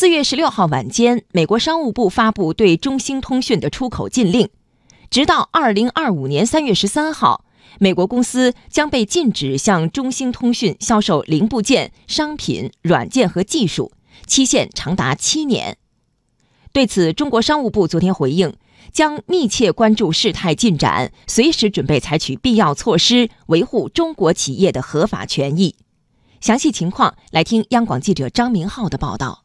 四月十六号晚间，美国商务部发布对中兴通讯的出口禁令，直到二零二五年三月十三号，美国公司将被禁止向中兴通讯销售零部件、商品、软件和技术，期限长达七年。对此，中国商务部昨天回应，将密切关注事态进展，随时准备采取必要措施，维护中国企业的合法权益。详细情况，来听央广记者张明浩的报道。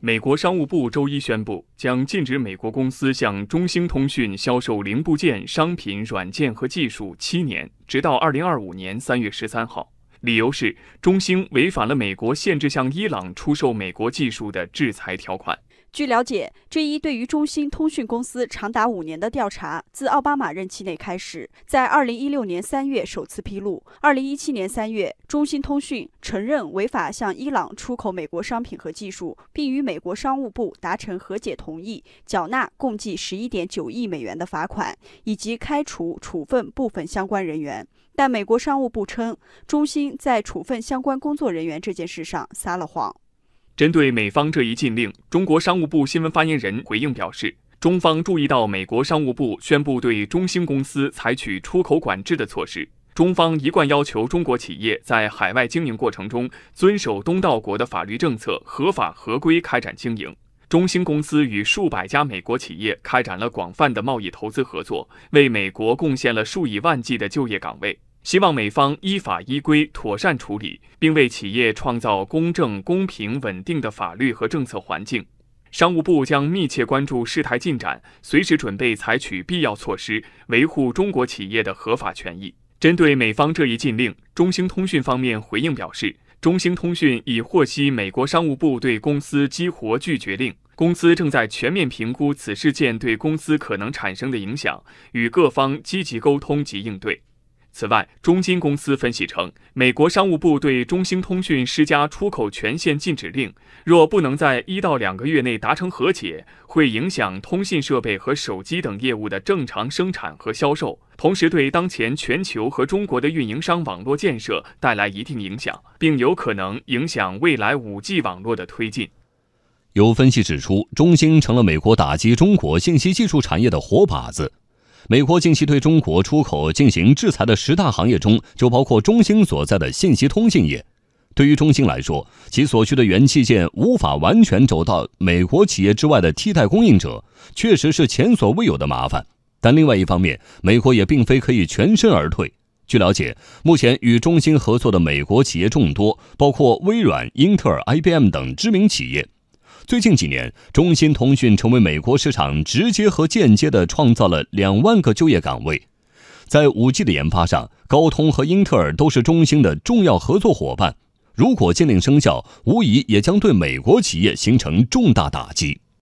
美国商务部周一宣布，将禁止美国公司向中兴通讯销售零部件、商品、软件和技术七年，直到二零二五年三月十三号。理由是中兴违反了美国限制向伊朗出售美国技术的制裁条款。据了解，这一对于中兴通讯公司长达五年的调查，自奥巴马任期内开始，在二零一六年三月首次披露。二零一七年三月，中兴通讯承认违法向伊朗出口美国商品和技术，并与美国商务部达成和解同意，缴纳共计十一点九亿美元的罚款，以及开除处分部分相关人员。但美国商务部称，中兴在处分相关工作人员这件事上撒了谎。针对美方这一禁令，中国商务部新闻发言人回应表示，中方注意到美国商务部宣布对中兴公司采取出口管制的措施，中方一贯要求中国企业在海外经营过程中遵守东道国的法律政策，合法合规开展经营。中兴公司与数百家美国企业开展了广泛的贸易投资合作，为美国贡献了数以万计的就业岗位。希望美方依法依规妥善处理，并为企业创造公正、公平、稳定的法律和政策环境。商务部将密切关注事态进展，随时准备采取必要措施，维护中国企业的合法权益。针对美方这一禁令，中兴通讯方面回应表示，中兴通讯已获悉美国商务部对公司激活拒绝令，公司正在全面评估此事件对公司可能产生的影响，与各方积极沟通及应对。此外，中金公司分析称，美国商务部对中兴通讯施加出口权限禁止令，若不能在一到两个月内达成和解，会影响通信设备和手机等业务的正常生产和销售，同时对当前全球和中国的运营商网络建设带来一定影响，并有可能影响未来五 G 网络的推进。有分析指出，中兴成了美国打击中国信息技术产业的活靶子。美国近期对中国出口进行制裁的十大行业中，就包括中兴所在的信息通信业。对于中兴来说，其所需的元器件无法完全走到美国企业之外的替代供应者，确实是前所未有的麻烦。但另外一方面，美国也并非可以全身而退。据了解，目前与中兴合作的美国企业众多，包括微软、英特尔、IBM 等知名企业。最近几年，中兴通讯成为美国市场直接和间接的创造了两万个就业岗位。在五 G 的研发上，高通和英特尔都是中兴的重要合作伙伴。如果禁令生效，无疑也将对美国企业形成重大打击。